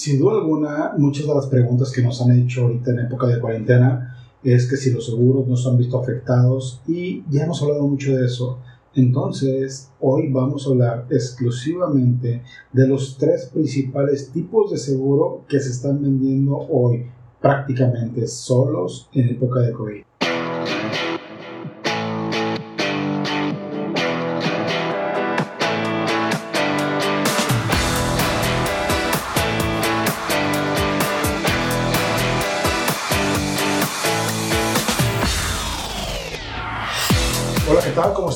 Sin duda alguna, muchas de las preguntas que nos han hecho ahorita en época de cuarentena es que si los seguros no se han visto afectados y ya hemos hablado mucho de eso. Entonces, hoy vamos a hablar exclusivamente de los tres principales tipos de seguro que se están vendiendo hoy prácticamente solos en época de COVID.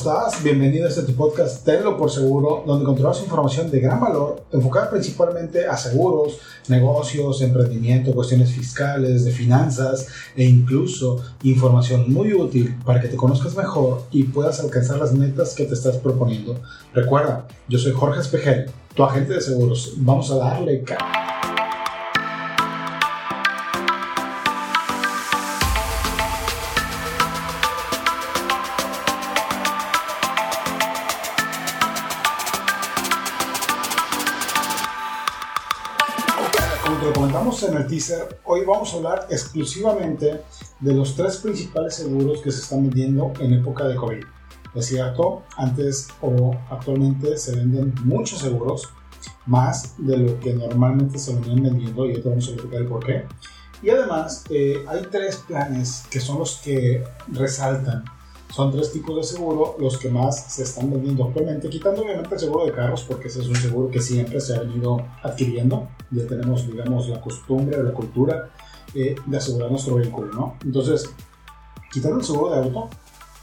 Estás? Bienvenido a este tu podcast Tenlo por Seguro, donde encontrarás información de gran valor enfocada principalmente a seguros, negocios, emprendimiento, cuestiones fiscales, de finanzas e incluso información muy útil para que te conozcas mejor y puedas alcanzar las metas que te estás proponiendo. Recuerda, yo soy Jorge Espejel, tu agente de seguros. Vamos a darle cara. En el teaser, hoy vamos a hablar exclusivamente de los tres principales seguros que se están vendiendo en época de COVID. Es cierto, antes o actualmente se venden muchos seguros, más de lo que normalmente se venían vendiendo, y ahorita vamos a explicar el por qué. Y además, eh, hay tres planes que son los que resaltan son tres tipos de seguro los que más se están vendiendo actualmente, quitando obviamente el seguro de carros, porque ese es un seguro que siempre se ha venido adquiriendo. Ya tenemos, digamos, la costumbre, la cultura eh, de asegurar nuestro vehículo, ¿no? Entonces, quitando el seguro de auto,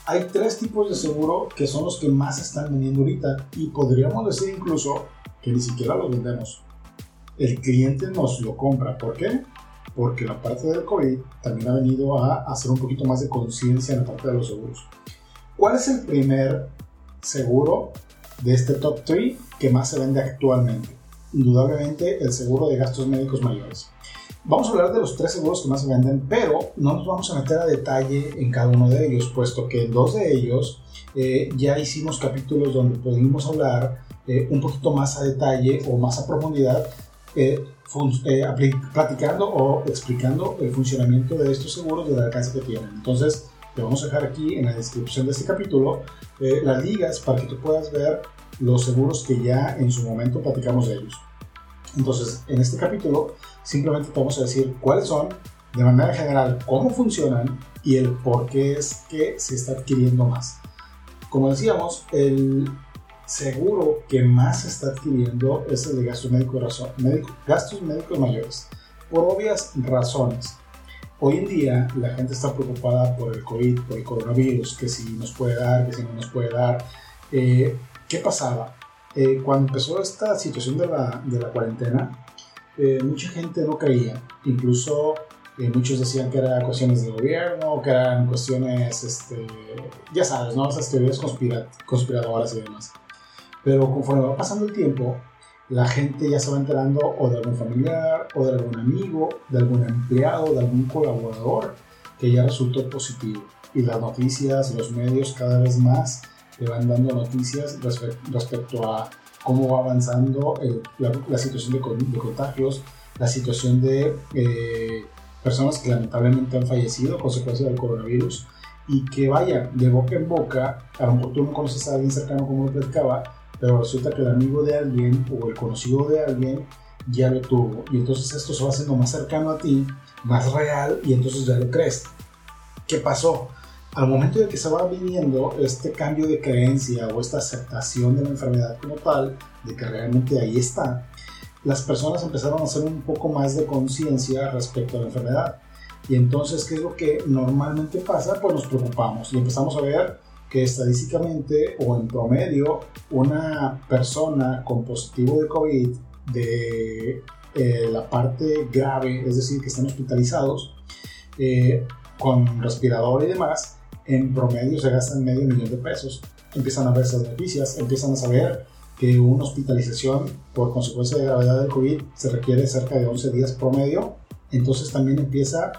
hay tres tipos de seguro que son los que más se están vendiendo ahorita y podríamos decir incluso que ni siquiera los vendemos. El cliente nos lo compra. ¿Por qué? Porque la parte del COVID también ha venido a hacer un poquito más de conciencia en la parte de los seguros. ¿Cuál es el primer seguro de este top 3 que más se vende actualmente? Indudablemente el seguro de gastos médicos mayores. Vamos a hablar de los tres seguros que más se venden, pero no nos vamos a meter a detalle en cada uno de ellos, puesto que en dos de ellos eh, ya hicimos capítulos donde pudimos hablar eh, un poquito más a detalle o más a profundidad eh, eh, platicando o explicando el funcionamiento de estos seguros y el alcance que tienen. Entonces, te vamos a dejar aquí en la descripción de este capítulo eh, las ligas para que tú puedas ver los seguros que ya en su momento platicamos de ellos. Entonces, en este capítulo simplemente te vamos a decir cuáles son, de manera general, cómo funcionan y el por qué es que se está adquiriendo más. Como decíamos, el seguro que más se está adquiriendo es el de gastos médicos, gastos médicos mayores, por obvias razones. Hoy en día la gente está preocupada por el COVID, por el coronavirus, que si nos puede dar, que si no nos puede dar. Eh, ¿Qué pasaba? Eh, cuando empezó esta situación de la, de la cuarentena, eh, mucha gente no creía, incluso muchos decían que eran cuestiones de gobierno, que eran cuestiones, este, ya sabes, ¿no? esas teorías conspiradoras y demás. Pero conforme va pasando el tiempo, la gente ya se va enterando o de algún familiar, o de algún amigo, de algún empleado, de algún colaborador que ya resultó positivo. Y las noticias, los medios cada vez más te van dando noticias respecto a cómo va avanzando eh, la, situación de, contagios, la situación de eh, personas que lamentablemente han fallecido a consecuencia del coronavirus y que vaya de boca en boca, a lo mejor tú no conoces a alguien cercano como lo platicaba, pero resulta que el amigo de alguien o el conocido de alguien ya lo tuvo y entonces esto se va haciendo más cercano a ti, más real y entonces ya lo crees. ¿Qué pasó? Al momento de que se va viniendo este cambio de creencia o esta aceptación de la enfermedad como tal, de que realmente ahí está, las personas empezaron a hacer un poco más de conciencia respecto a la enfermedad. Y entonces, ¿qué es lo que normalmente pasa? Pues nos preocupamos y empezamos a ver que estadísticamente o en promedio una persona con positivo de COVID de eh, la parte grave, es decir, que están hospitalizados eh, con respirador y demás, en promedio se gastan medio millón de pesos. Empiezan a ver esas noticias, empiezan a saber que una hospitalización por consecuencia de gravedad del COVID se requiere cerca de 11 días promedio, entonces también empieza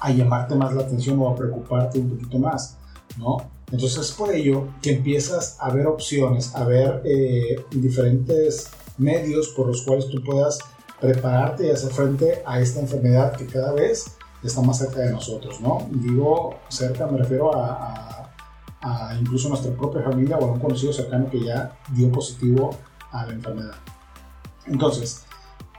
a llamarte más la atención o a preocuparte un poquito más, ¿no? Entonces es por ello que empiezas a ver opciones, a ver eh, diferentes medios por los cuales tú puedas prepararte y hacer frente a esta enfermedad que cada vez está más cerca de nosotros, ¿no? Digo cerca, me refiero a, incluso nuestra propia familia o a un conocido cercano que ya dio positivo a la enfermedad. Entonces,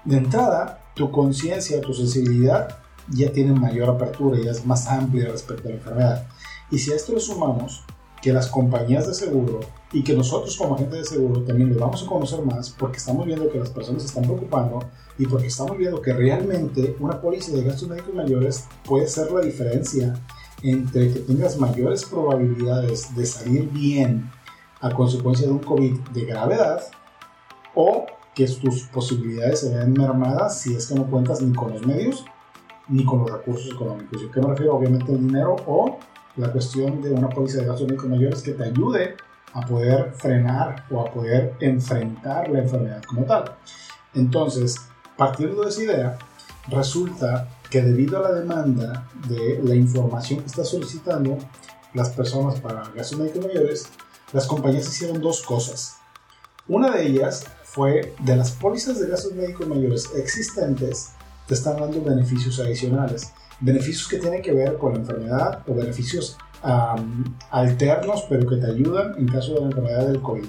de entrada, tu conciencia, tu sensibilidad ya tiene mayor apertura, ya es más amplia respecto a la enfermedad. Y si a esto le sumamos que las compañías de seguro y que nosotros como agentes de seguro también le vamos a conocer más porque estamos viendo que las personas se están preocupando y porque estamos viendo que realmente una póliza de gastos médicos mayores puede ser la diferencia entre que tengas mayores probabilidades de salir bien a consecuencia de un COVID de gravedad o que tus posibilidades se vean mermadas si es que no cuentas ni con los medios ni con los recursos económicos. ¿Y qué me refiero? Obviamente el dinero o la cuestión de una póliza de gastos médicos mayores que te ayude a poder frenar o a poder enfrentar la enfermedad como tal. Entonces, partiendo de esa idea, resulta que debido a la demanda de la información que está solicitando las personas para gastos médicos mayores, las compañías hicieron dos cosas. Una de ellas fue de las pólizas de gastos médicos mayores existentes, te están dando beneficios adicionales beneficios que tienen que ver con la enfermedad o beneficios alternos, pero que te ayudan en caso de la enfermedad del COVID.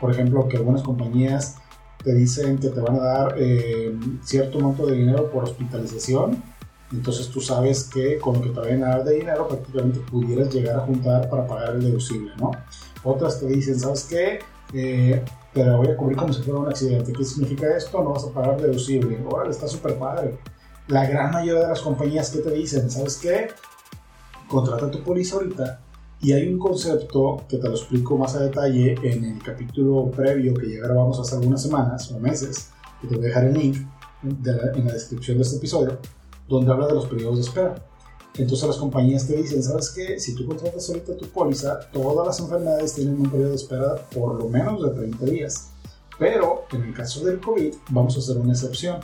Por ejemplo, que algunas compañías te dicen que te van a dar eh, cierto monto de dinero por hospitalización. Entonces tú sabes que con lo que te vayan a dar de dinero prácticamente pudieras llegar a juntar para pagar el deducible, ¿no? Otras te dicen, ¿sabes qué? Eh, te la voy a cubrir como si fuera un accidente. ¿Qué significa esto? No vas a pagar deducible. Órale, está súper padre la gran mayoría de las compañías que te dicen, ¿sabes qué? Contrata tu póliza ahorita y hay un concepto que te lo explico más a detalle en el capítulo previo que ya grabamos hace algunas semanas o meses, que te voy a dejar el link en la descripción de este episodio, donde habla de los periodos de espera. Entonces las compañías te dicen, ¿sabes qué? Si tú contratas ahorita tu póliza, todas las enfermedades tienen un periodo de espera por lo menos de 30 días. Pero en el caso del COVID vamos a hacer una excepción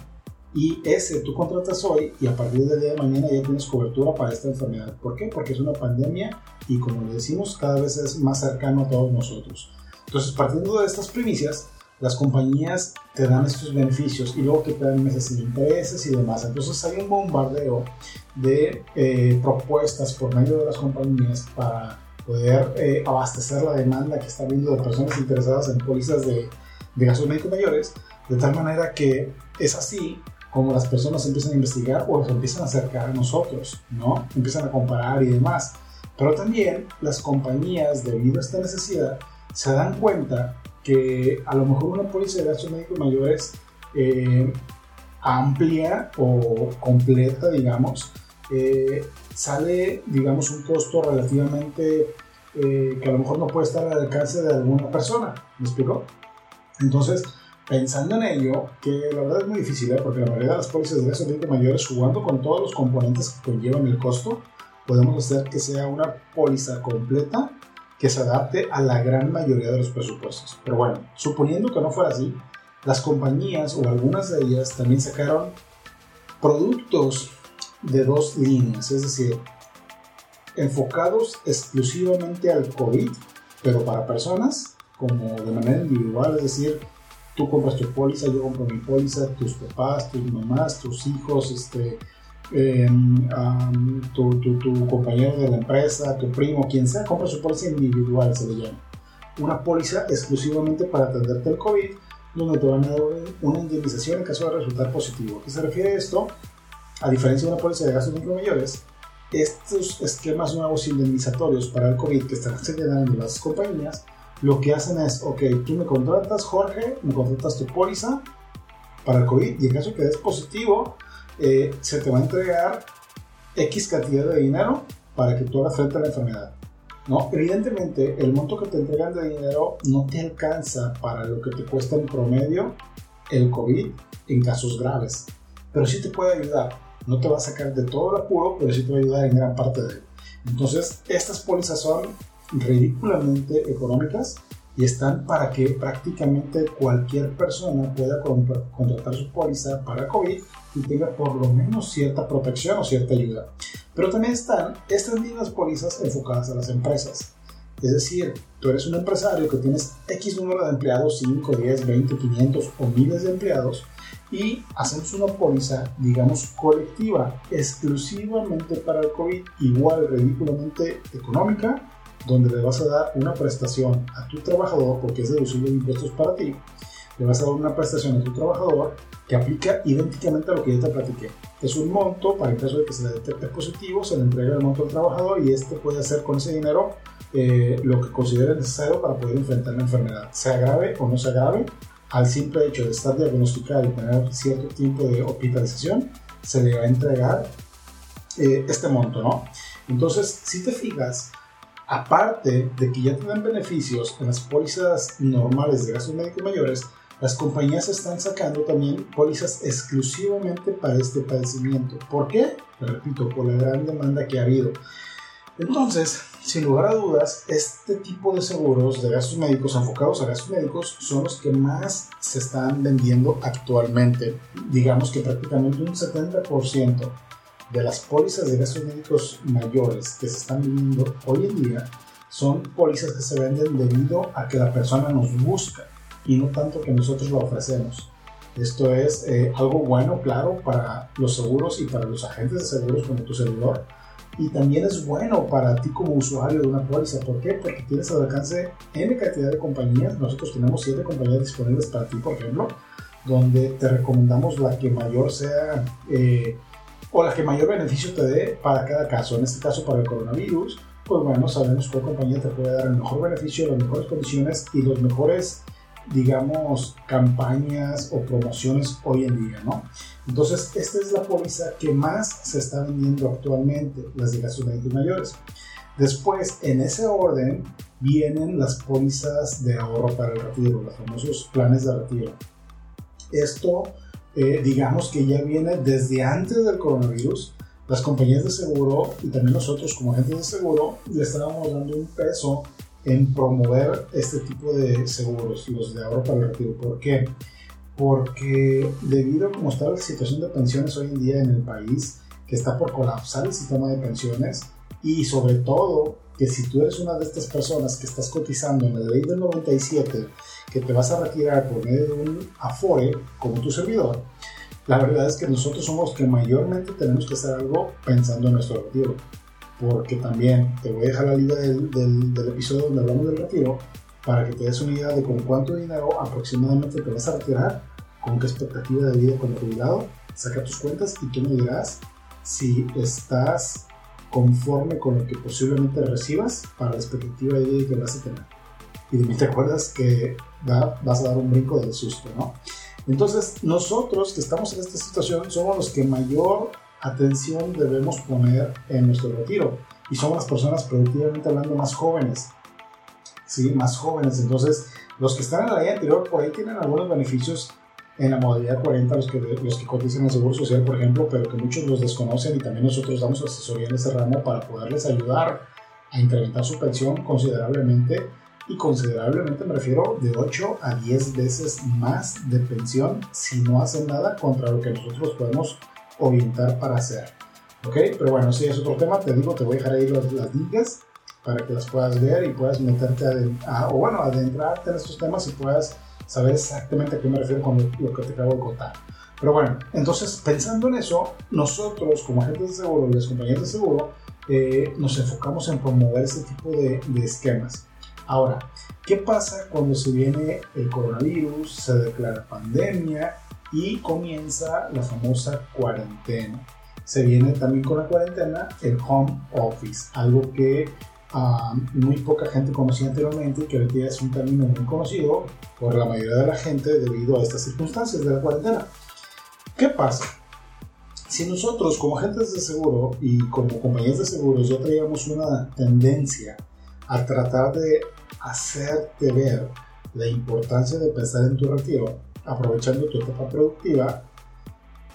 y ese tú contratas hoy y a partir del día de mañana ya tienes cobertura para esta enfermedad. ¿Por qué? Porque es una pandemia y como le decimos, cada vez es más cercano a todos nosotros. Entonces, partiendo de estas primicias, las compañías te dan estos beneficios y luego que te dan meses sin intereses y demás. Entonces hay un bombardeo de eh, propuestas por medio de las compañías para poder eh, abastecer la demanda que está habiendo de personas interesadas en pólizas de, de gastos médicos mayores, de tal manera que es así como las personas empiezan a investigar o se empiezan a acercar a nosotros, ¿no? Empiezan a comparar y demás. Pero también las compañías, debido a esta necesidad, se dan cuenta que a lo mejor una póliza de gastos médicos mayores eh, amplia o completa, digamos, eh, sale, digamos, un costo relativamente eh, que a lo mejor no puede estar al alcance de alguna persona. ¿Me explico? Entonces, Pensando en ello, que la verdad es muy difícil, ¿eh? porque la mayoría de las pólizas de gastos mayores, jugando con todos los componentes que conllevan el costo, podemos hacer que sea una póliza completa que se adapte a la gran mayoría de los presupuestos. Pero bueno, suponiendo que no fuera así, las compañías o algunas de ellas también sacaron productos de dos líneas, es decir, enfocados exclusivamente al COVID, pero para personas como de manera individual, es decir, tú compras tu póliza, yo compro mi póliza, tus papás, tus mamás, tus hijos, este, em, tu, tu, compañero de la empresa, tu primo, quien sea, compra su póliza individual, se le llama. Una póliza exclusivamente para atenderte el COVID, donde te van a dar una indemnización en caso de resultar positivo. ¿A qué se refiere esto? A diferencia de una póliza de gastos mayores, estos esquemas nuevos indemnizatorios para el COVID que están generando las compañías lo que hacen es, ok, tú me contratas, Jorge, me contratas tu póliza para el COVID y en caso que des positivo, eh, se te va a entregar X cantidad de dinero para que tú hagas frente a la enfermedad. ¿no? Evidentemente, el monto que te entregan de dinero no te alcanza para lo que te cuesta en promedio el COVID en casos graves, pero sí te puede ayudar. No te va a sacar de todo el apuro, pero sí te va a ayudar en gran parte de él. Entonces, estas pólizas son ridículamente económicas y están para que prácticamente cualquier persona pueda contratar su póliza para COVID y tenga por lo menos cierta protección o cierta ayuda. Pero también están estas mismas pólizas enfocadas a las empresas. Es decir, tú eres un empresario que tienes X número de empleados, 5, 10, 20, 500 o miles de empleados, y hacemos una póliza, digamos, colectiva, exclusivamente para el COVID, igual ridículamente económica, donde le vas a dar una prestación a tu trabajador, porque es deducible de impuestos para ti, le vas a dar una prestación a tu trabajador que aplica idénticamente a lo que ya te platiqué. Es un monto, para el caso de que se detecte positivo, se le entrega el monto al trabajador y este puede hacer con ese dinero eh, lo que considere necesario para poder enfrentar la enfermedad, sea grave o no sea grave, al simple hecho de estar diagnosticado y tener cierto tiempo de hospitalización, se le va a entregar eh, este monto, ¿no? Entonces, si te fijas, aparte de que ya tienen beneficios en las pólizas normales de gastos médicos mayores, las compañías están sacando también pólizas exclusivamente para este padecimiento. ¿Por qué? repito, por la gran demanda que ha habido. Entonces, sin lugar a dudas, este tipo de seguros de gastos médicos enfocados a gastos médicos son los que más se están vendiendo actualmente. Digamos que prácticamente un 70% de las pólizas de gastos médicos mayores que se están vendiendo hoy en día son pólizas que se venden debido a que la persona nos busca y no tanto que nosotros lo ofrecemos. Esto es eh, algo bueno, claro, para los seguros y para los agentes de seguros como tu servidor, y también es bueno para ti como usuario de una póliza. ¿Por qué? Porque tienes al alcance N cantidad de compañías. Nosotros tenemos 7 compañías disponibles para ti, por ejemplo, donde te recomendamos la que mayor sea eh, o la que mayor beneficio te dé para cada caso. En este caso, para el coronavirus, pues bueno, sabemos cuál compañía te puede dar el mejor beneficio, las mejores condiciones y los mejores digamos, campañas o promociones hoy en día, ¿no? Entonces, esta es la póliza que más se está vendiendo actualmente, las de gastos médicos mayores. Después, en ese orden, vienen las pólizas de ahorro para el retiro, los famosos planes de retiro. Esto, eh, digamos que ya viene desde antes del coronavirus. Las compañías de seguro y también nosotros como agentes de seguro le estábamos dando un peso en promover este tipo de seguros, los de ahorro para el retiro. ¿Por qué? Porque debido a cómo está la situación de pensiones hoy en día en el país, que está por colapsar el sistema de pensiones, y sobre todo que si tú eres una de estas personas que estás cotizando en la ley del 97, te vas a retirar por medio de un Afore como tu servidor, la verdad es que nosotros somos los que mayormente tenemos que hacer algo pensando en nuestro retiro porque también te voy a dejar la liga del, del, episodio donde hablamos del retiro para que te des una idea de con cuánto dinero aproximadamente te vas a retirar, con qué expectativa de vida como jubilado, saca tus cuentas y tú me dirás si estás conforme con lo que posiblemente recibas para la expectativa de vida que vas a tener. Y te acuerdas que vas a dar un brinco del susto, ¿no? Entonces, nosotros que estamos en esta situación somos los que mayor atención debemos poner en nuestro retiro. Y somos las personas productivamente hablando más jóvenes. Sí, más jóvenes. Entonces, los que están en la ley anterior por ahí tienen algunos beneficios en la modalidad 40, los que, los que cotizan el Seguro Social, por ejemplo, pero que muchos los desconocen y también nosotros damos asesoría en ese ramo para poderles ayudar a incrementar su pensión considerablemente. Y considerablemente me refiero de 8 a 10 veces más de pensión si no hacen nada contra lo que nosotros podemos orientar para hacer. ¿Ok? Pero bueno, si es otro tema, te digo, te voy a dejar ahí las, las ligas para que las puedas ver y puedas meterte a, o bueno, adentrarte en estos temas y puedas saber exactamente a qué me refiero con lo, que te acabo de contar. Pero bueno, entonces pensando en eso, nosotros como agentes de seguro y las compañías de seguro eh, nos enfocamos en promover ese tipo de, de esquemas. Ahora, ¿qué pasa cuando se viene el coronavirus, se declara pandemia y comienza la famosa cuarentena. Se viene también con la cuarentena el home office, algo que ah, muy poca gente conocía anteriormente y que día es un término muy conocido por la mayoría de la gente debido a estas circunstancias de la cuarentena. ¿Qué pasa? Si nosotros como agentes de seguro y como compañías de seguros ya traíamos una tendencia a tratar de hacerte ver la importancia de pensar en tu retiro, aprovechando tu etapa productiva,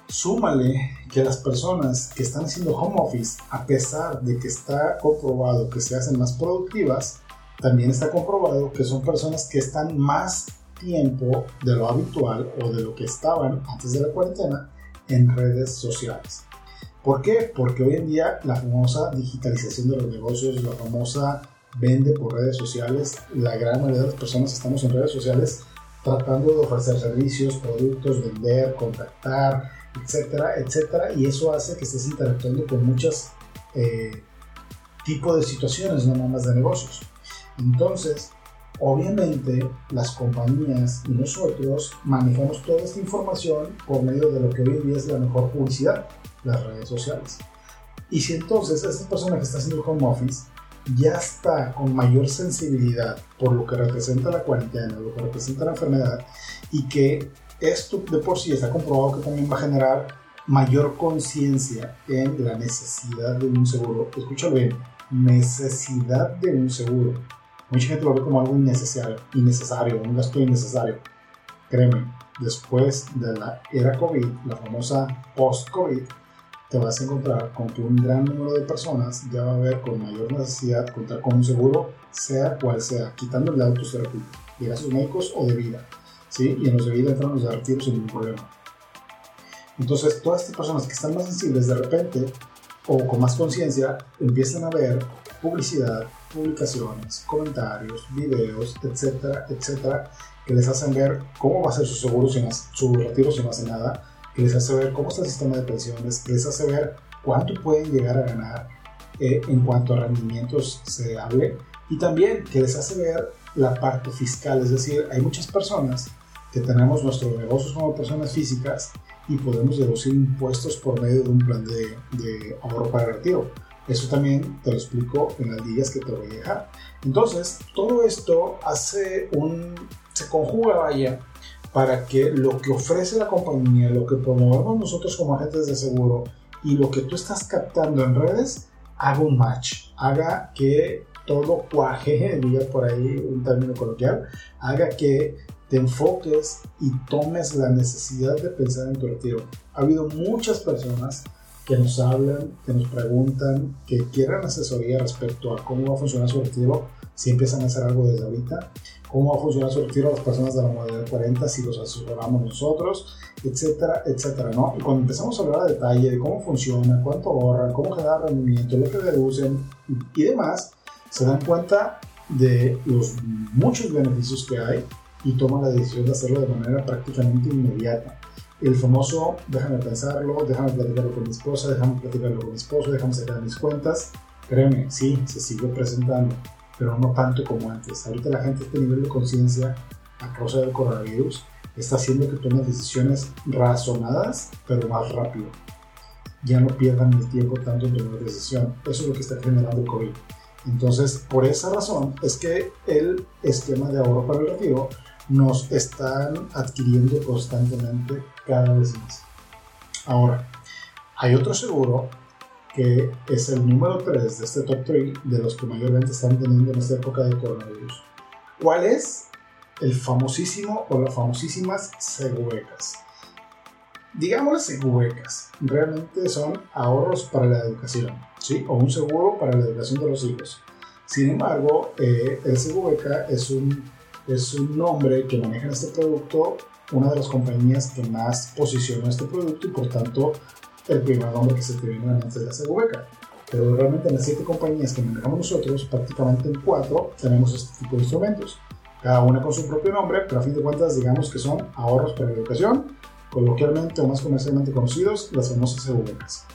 súmale que las personas que están haciendo home office, a pesar de que está comprobado que se hacen más productivas, también está comprobado que son personas que están más tiempo de lo habitual o de lo que estaban antes de la cuarentena en redes sociales. ¿Por qué? Porque hoy en día la famosa digitalización de los negocios, la famosa vende por redes sociales, la gran mayoría de las personas estamos en redes sociales tratando de ofrecer servicios, productos, vender, contactar, etcétera, etcétera, y eso hace que estés interactuando con muchos eh, tipos de situaciones, no nada más de negocios. Entonces, obviamente, las compañías y nosotros manejamos toda esta información por medio de lo que hoy en día es la mejor publicidad, las redes sociales. Y si entonces esta persona que está haciendo home office ya está con mayor sensibilidad por lo que representa la cuarentena, lo que representa la enfermedad, y que esto de por sí está comprobado que también va a generar mayor conciencia en la necesidad de un seguro. Escúchalo bien, necesidad de un seguro. Mucha gente lo ve como algo innecesario, innecesario, un gasto innecesario. Créeme, después de la era COVID, la famosa post-COVID, te vas a encontrar con que un gran número de personas ya va a ver con mayor necesidad contar con un seguro, sea cual sea, quitando el de autos de gastos médicos o de vida. ¿sí? Y en los de vida entran los de retiro sin ningún problema. Entonces, todas estas personas que están más sensibles de repente o con más conciencia empiezan a ver publicidad, publicaciones, comentarios, videos, etcétera, etcétera, que les hacen ver cómo va a ser su seguro, sin, su retiro si no hace nada, les hace ver cómo está el sistema de pensiones, que les hace ver cuánto pueden llegar a ganar eh, en cuanto a rendimientos se hable y también que les hace ver la parte fiscal, es decir, hay muchas personas que tenemos nuestros negocios como personas físicas y podemos deducir impuestos por medio de un plan de, de ahorro para el retiro. Eso también te lo explico en las días que te voy a dejar. Entonces, todo esto hace un... se conjuga, vaya, para que lo que ofrece la compañía, lo que promovemos nosotros como agentes de seguro y lo que tú estás captando en redes haga un match, haga que todo cuaje, diga por ahí un término coloquial, haga que te enfoques y tomes la necesidad de pensar en tu retiro. Ha habido muchas personas que nos hablan, que nos preguntan, que quieran asesoría respecto a cómo va a funcionar su retiro, si empiezan a hacer algo desde ahorita cómo va a funcionar su retiro a las personas de la modalidad 40 si los asesoramos nosotros, etcétera, etcétera, ¿no? Y cuando empezamos a hablar a detalle de cómo funciona, cuánto ahorran, cómo generar rendimiento, lo que deducen y demás, se dan cuenta de los muchos beneficios que hay y toman la decisión de hacerlo de manera prácticamente inmediata. El famoso, déjame pensarlo, déjame platicarlo con mi esposa, déjame platicarlo con mi esposo, déjame sacar mis cuentas. Créeme, sí, se sigue presentando pero no tanto como antes. Ahorita la gente, este nivel de conciencia a causa del coronavirus, está haciendo que tomen decisiones razonadas, pero más rápido. Ya no pierdan el tiempo tanto en tomar decisión. Eso es lo que está generando el COVID. Entonces, por esa razón es que el esquema de ahorro para el retiro nos están adquiriendo constantemente cada vez más. Ahora, hay otro seguro que es el número 3 de este top 3 de los que mayormente están teniendo en esta época de coronavirus. ¿Cuál es? El famosísimo o las famosísimas seguecas. Digamos seguecas, realmente son ahorros para la educación, ¿sí? O un seguro para la educación de los hijos. Sin embargo, eh, el segueca es un, es un nombre que maneja este producto una de las compañías que más posiciona este producto y por tanto el primer nombre que se te viene a la mente es la Segubeca. Pero realmente en las siete compañías que manejamos nosotros, prácticamente en cuatro tenemos este tipo de instrumentos. Cada una con su propio nombre, pero a fin de cuentas digamos que son ahorros para la educación, coloquialmente o más comercialmente conocidos, las famosas Segubecas.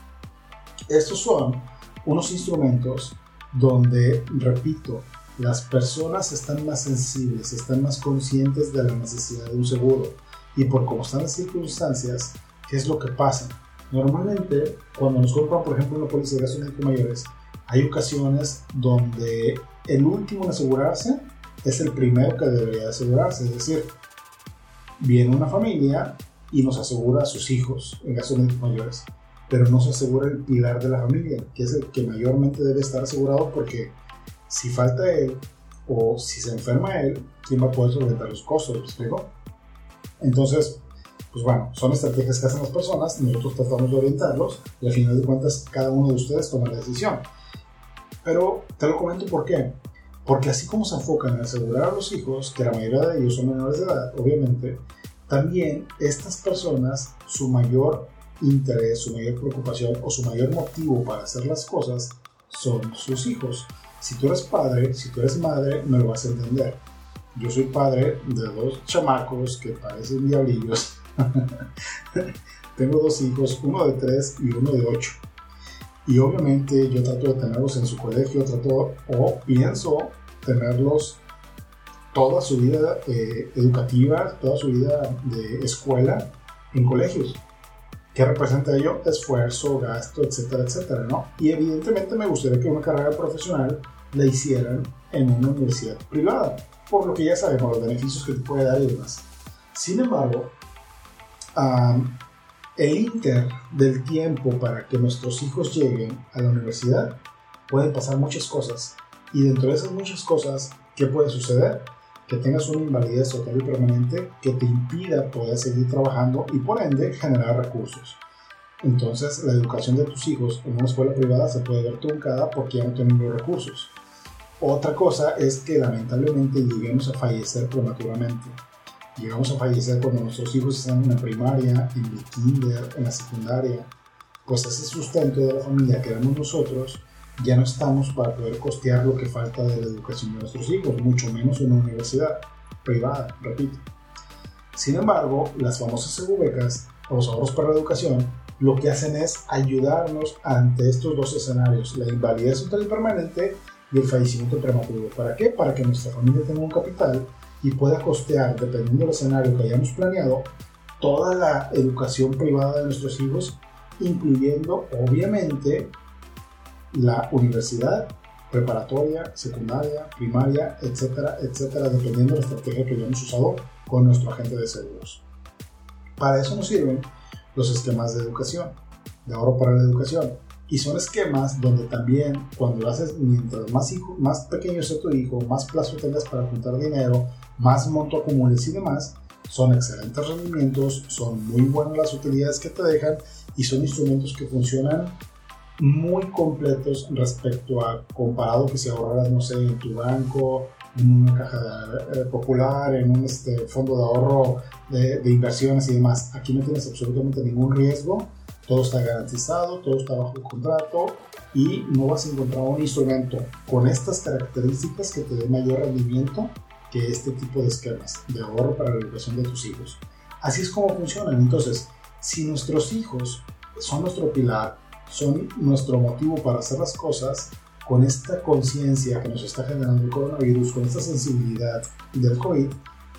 Estos son unos instrumentos donde, repito, las personas están más sensibles, están más conscientes de la necesidad de un seguro y por cómo están las circunstancias, ¿qué es lo que pasa? Normalmente, cuando nos compran, por ejemplo, una póliza de gastos médicos mayores, hay ocasiones donde el último en asegurarse es el primero que debería asegurarse. Es decir, viene una familia y nos asegura a sus hijos en gastos médicos mayores, pero no se asegura el pilar de la familia, que es el que mayormente debe estar asegurado porque si falta él o si se enferma él, ¿quién va a poder solventar los costos? ¿Me explico? Entonces, pues bueno, son estrategias que hacen las personas, nosotros tratamos de orientarlos y al final de cuentas cada uno de ustedes toma la decisión. Pero te lo comento por qué. Porque así como se enfocan en asegurar a los hijos, que la mayoría de ellos son menores de edad, obviamente, también estas personas, su mayor interés, su mayor preocupación o su mayor motivo para hacer las cosas son sus hijos. Si tú eres padre, si tú eres madre, me lo vas a entender. yo soy padre de dos chamacos que parecen diablillos. Tengo dos hijos, uno de tres y uno de ocho. Y obviamente yo trato de tenerlos en su colegio, trato o pienso tenerlos toda su vida eh, educativa, toda su vida de escuela en colegios. ¿Qué representa ello? Esfuerzo, gasto, etcétera, etcétera, ¿no? Y evidentemente me gustaría que una carrera profesional la hicieran en una universidad privada, por lo que ya sabemos los beneficios que te puede dar y demás. Sin embargo, el inter del tiempo para que nuestros hijos lleguen a la universidad pueden pasar muchas cosas. Y dentro de esas muchas cosas, ¿qué puede suceder? que tengas una invalidez total y permanente que te impida poder seguir trabajando y por ende generar recursos. Entonces la educación de tus hijos en una escuela privada se puede ver truncada porque ya no tienen los recursos. Otra cosa es que lamentablemente lleguemos a fallecer prematuramente. Llegamos a fallecer cuando nuestros hijos están en la primaria, en el kinder, en la secundaria. Pues ese sustento de la familia que éramos nosotros ya no estamos para poder costear lo que falta de la educación de nuestros hijos, mucho menos en una universidad privada, repito. Sin embargo, las famosas becas o los ahorros para la educación lo que hacen es ayudarnos ante estos dos escenarios, la invalidez total y permanente y el fallecimiento prematuro. ¿Para qué? Para que nuestra familia tenga un capital y pueda costear, dependiendo del escenario que hayamos planeado, toda la educación privada de nuestros hijos, incluyendo obviamente la universidad, preparatoria, secundaria, primaria, etcétera, etcétera, dependiendo de la estrategia que hayamos usado con nuestro agente de seguros. Para eso nos sirven los esquemas de educación, de ahorro para la educación. Y son esquemas donde también cuando lo haces, mientras más, hijo, más pequeño sea tu hijo, más plazo tengas para juntar dinero, más monto acumules y demás, son excelentes rendimientos, son muy buenas las utilidades que te dejan y son instrumentos que funcionan muy completos respecto a comparado que si ahorraras, no sé, en tu banco, en una caja eh, popular, en un este, fondo de ahorro de, de, inversiones y demás. Aquí no tienes absolutamente ningún riesgo, todo está garantizado, todo está bajo contrato y no vas a encontrar un instrumento con estas características que te dé mayor rendimiento que este tipo de esquemas de ahorro para la educación de tus hijos. Así es como funcionan. Entonces, si nuestros hijos son nuestro pilar, son nuestro motivo para hacer las cosas con esta conciencia que nos está generando el coronavirus, con esta sensibilidad del COVID,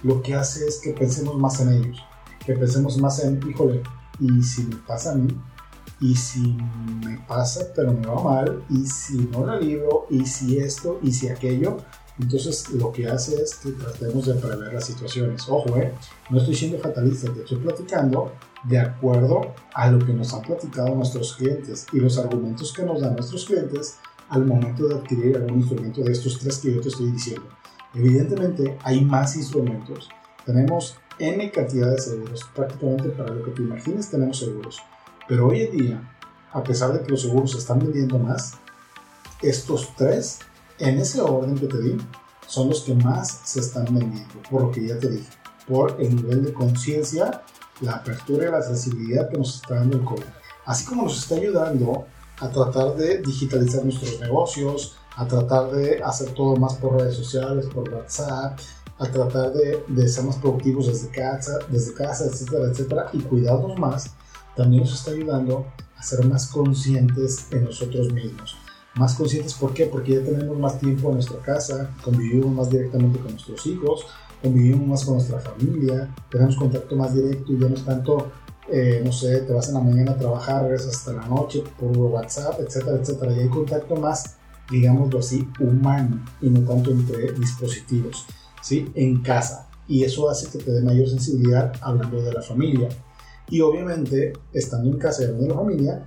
lo que hace es que pensemos más en ellos, que pensemos más en, híjole, y si me pasa a mí, y si me pasa pero me va mal, y si no la libro, y si esto, y si aquello, entonces lo que hace es que tratemos de prever las situaciones. Ojo, eh, no estoy siendo fatalista, te estoy platicando de acuerdo a lo que nos han platicado nuestros clientes y los argumentos que nos dan nuestros clientes al momento de adquirir algún instrumento de estos tres que yo te estoy diciendo. Evidentemente hay más instrumentos. Tenemos N cantidad de seguros. Prácticamente para lo que te imagines tenemos seguros. Pero hoy en día, a pesar de que los seguros se están vendiendo más, estos tres, en ese orden que te di, son los que más se están vendiendo. Por lo que ya te dije. Por el nivel de conciencia la apertura y la accesibilidad que nos está dando el COVID. Así como nos está ayudando a tratar de digitalizar nuestros negocios, a tratar de hacer todo más por redes sociales, por WhatsApp, a tratar de, de ser más productivos desde casa, desde casa, etcétera, etcétera, y cuidarnos más, también nos está ayudando a ser más conscientes en nosotros mismos. Más conscientes, ¿por qué? Porque ya tenemos más tiempo en nuestra casa, convivimos más directamente con nuestros hijos, convivimos más con nuestra familia, tenemos contacto más directo y ya no es tanto, eh, no sé, te vas en la mañana a trabajar, regresas hasta la noche por WhatsApp, etcétera, etcétera. Y hay contacto más, digámoslo así, humano y no tanto entre dispositivos, ¿sí? En casa. Y eso hace que te dé mayor sensibilidad hablando de la familia. Y obviamente, estando en casa y hablando de la familia,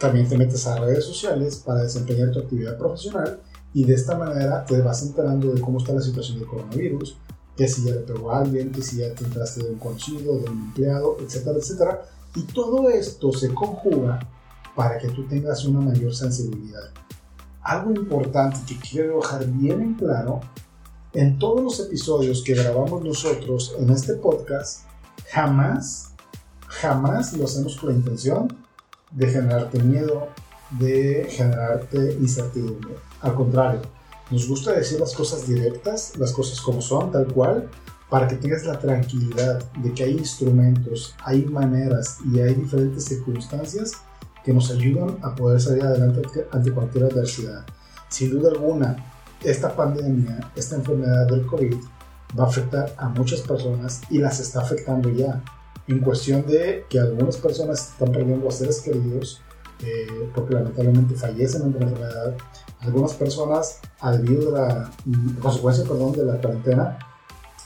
también te metes a redes sociales para desempeñar tu actividad profesional y de esta manera te vas enterando de cómo está la situación del coronavirus, que si ya le pegó a alguien, que si ya te entraste de un conocido, de un empleado, etcétera, etcétera. Y todo esto se conjuga para que tú tengas una mayor sensibilidad. Algo importante que quiero dejar bien en claro, en todos los episodios que grabamos nosotros en este podcast, jamás, jamás lo hacemos con la intención de generarte miedo, de generarte incertidumbre. Al contrario, Nos gusta decir las cosas directas, las cosas como son, tal cual, para que tengas la tranquilidad de que hay instrumentos, hay maneras y hay diferentes circunstancias que nos ayudan a poder salir adelante ante cualquier adversidad. Sin duda alguna, esta pandemia, esta enfermedad del COVID, va a afectar a muchas personas y las está afectando ya. En cuestión de que algunas personas están perdiendo a seres queridos eh, porque lamentablemente fallecen ante la enfermedad. Algunas personas, debido de la consecuencia perdón, de la cuarentena,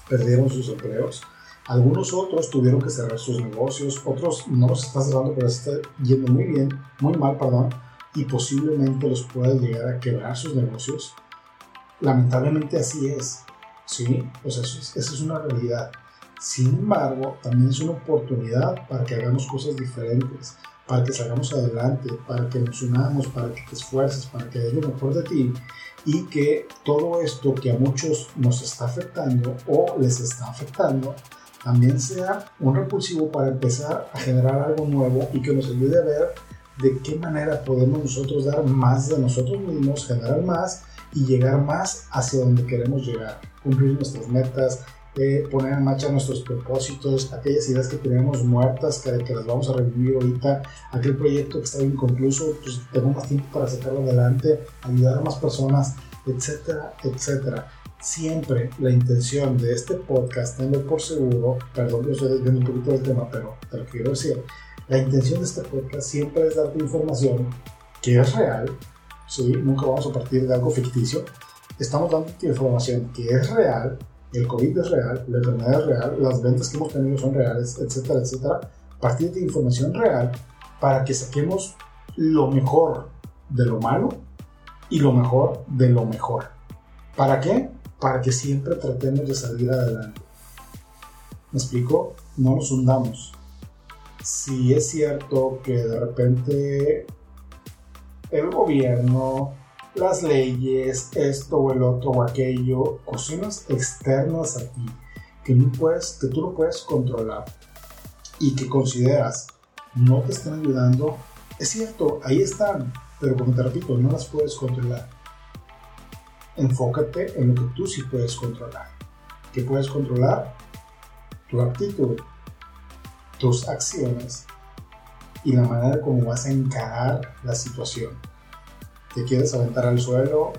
perdieron sus empleos. Algunos otros tuvieron que cerrar sus negocios, otros no los está cerrando, pero está yendo muy bien, muy mal, perdón, y posiblemente los pueda llegar a quebrar sus negocios. Lamentablemente así es, ¿sí? O sea, esa es una realidad. Sin embargo, también es una oportunidad para que hagamos cosas diferentes, para que salgamos adelante, para que nos unamos, para que te esfuerces, para que des lo mejor de ti y que todo esto que a muchos nos está afectando o les está afectando también sea un repulsivo para empezar a generar algo nuevo y que nos ayude a ver de qué manera podemos nosotros dar más de nosotros mismos, generar más y llegar más hacia donde queremos llegar, cumplir nuestras metas, eh, poner en marcha nuestros propósitos, aquellas ideas que tenemos muertas, que, que, las vamos a revivir ahorita, aquel proyecto que está inconcluso, pues tengo más tiempo para sacarlo adelante, ayudar a más personas, etcétera, etcétera. Siempre la intención de este podcast, tengo por seguro, perdón, yo estoy desviando un poquito del tema, pero te lo quiero decir, la intención de este podcast siempre es darte información que es real, ¿sí? nunca vamos a partir de algo ficticio, estamos dando información que es real, el COVID es real, la enfermedad es real, las ventas que hemos tenido son reales, etcétera, etcétera, partir de información real para que saquemos lo mejor de lo malo y lo mejor de lo mejor. ¿Para qué? Para que siempre tratemos de salir adelante. ¿Me explico? No nos hundamos. Si es cierto que de repente el gobierno, las leyes, esto o el otro o aquello, cosas externas a ti que, no puedes, que tú no puedes controlar y que consideras no te están ayudando, es cierto, ahí están, pero como te repito, no las puedes controlar. Enfócate en lo que tú sí puedes controlar. ¿Qué puedes controlar? Tu actitud, tus acciones y la manera como vas a encarar la situación te quieres aventar al suelo,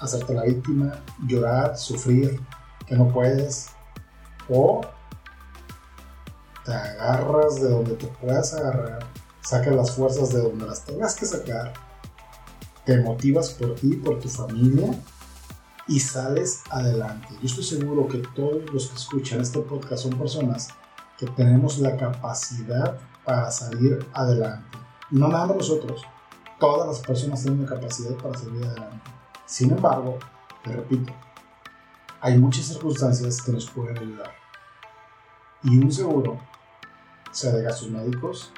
hacerte la víctima, llorar, sufrir, que no puedes, o te agarras de donde te puedas agarrar, sacas las fuerzas de donde las tengas que sacar, te motivas por ti, por tu familia y sales adelante. Yo estoy seguro que todos los que escuchan este podcast son personas que tenemos la capacidad para salir adelante. No nada nosotros, todas las personas tienen la capacidad para salir adelante. Sin embargo, te repito, hay muchas circunstancias que nos pueden ayudar. Y un seguro, sea de gastos médicos,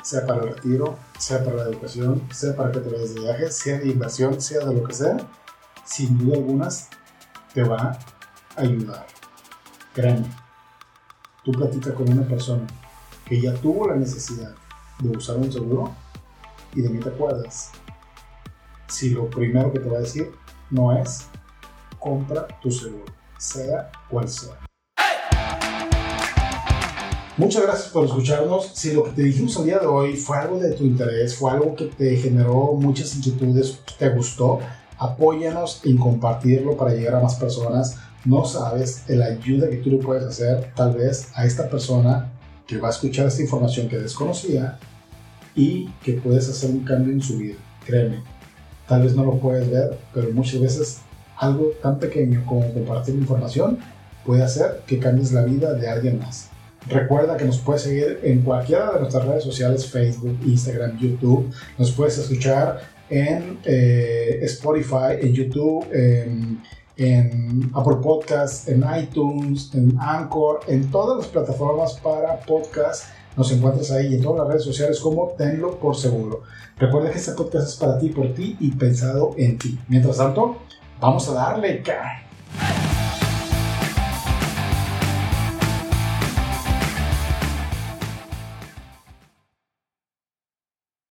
sea para el retiro, sea para la educación, sea para que te vayas de viaje, sea de inversión, sea de lo que sea, sin duda algunas te va a ayudar. Créeme, tú platicas con una persona que ya tuvo la necesidad de usar un seguro y de mí te acuerdas. Si lo primero que te va a decir no es compra tu seguro, sea cual sea. Muchas gracias por escucharnos. Si lo que te dijimos el día de hoy fue algo de tu interés, fue algo que te generó muchas inquietudes, te gustó, apóyanos en compartirlo para llegar a más personas. No sabes la ayuda que tú le puedes hacer tal vez a esta persona que va a escuchar esta información que desconocía y que puedes hacer un cambio en su vida. Créeme, tal vez no lo puedes ver, pero muchas veces algo tan pequeño como compartir información puede hacer que cambies la vida de alguien más. Recuerda que nos puedes seguir en cualquiera de nuestras redes sociales, Facebook, Instagram, YouTube. Nos puedes escuchar en eh, Spotify, en YouTube, en, en Apple Podcasts, en iTunes, en Anchor, en todas las plataformas para podcast nos encuentras ahí en todas las redes sociales como Tenlo por Seguro. Recuerda que este podcast es para ti, por ti y pensado en ti. Mientras tanto, vamos a darle, cara.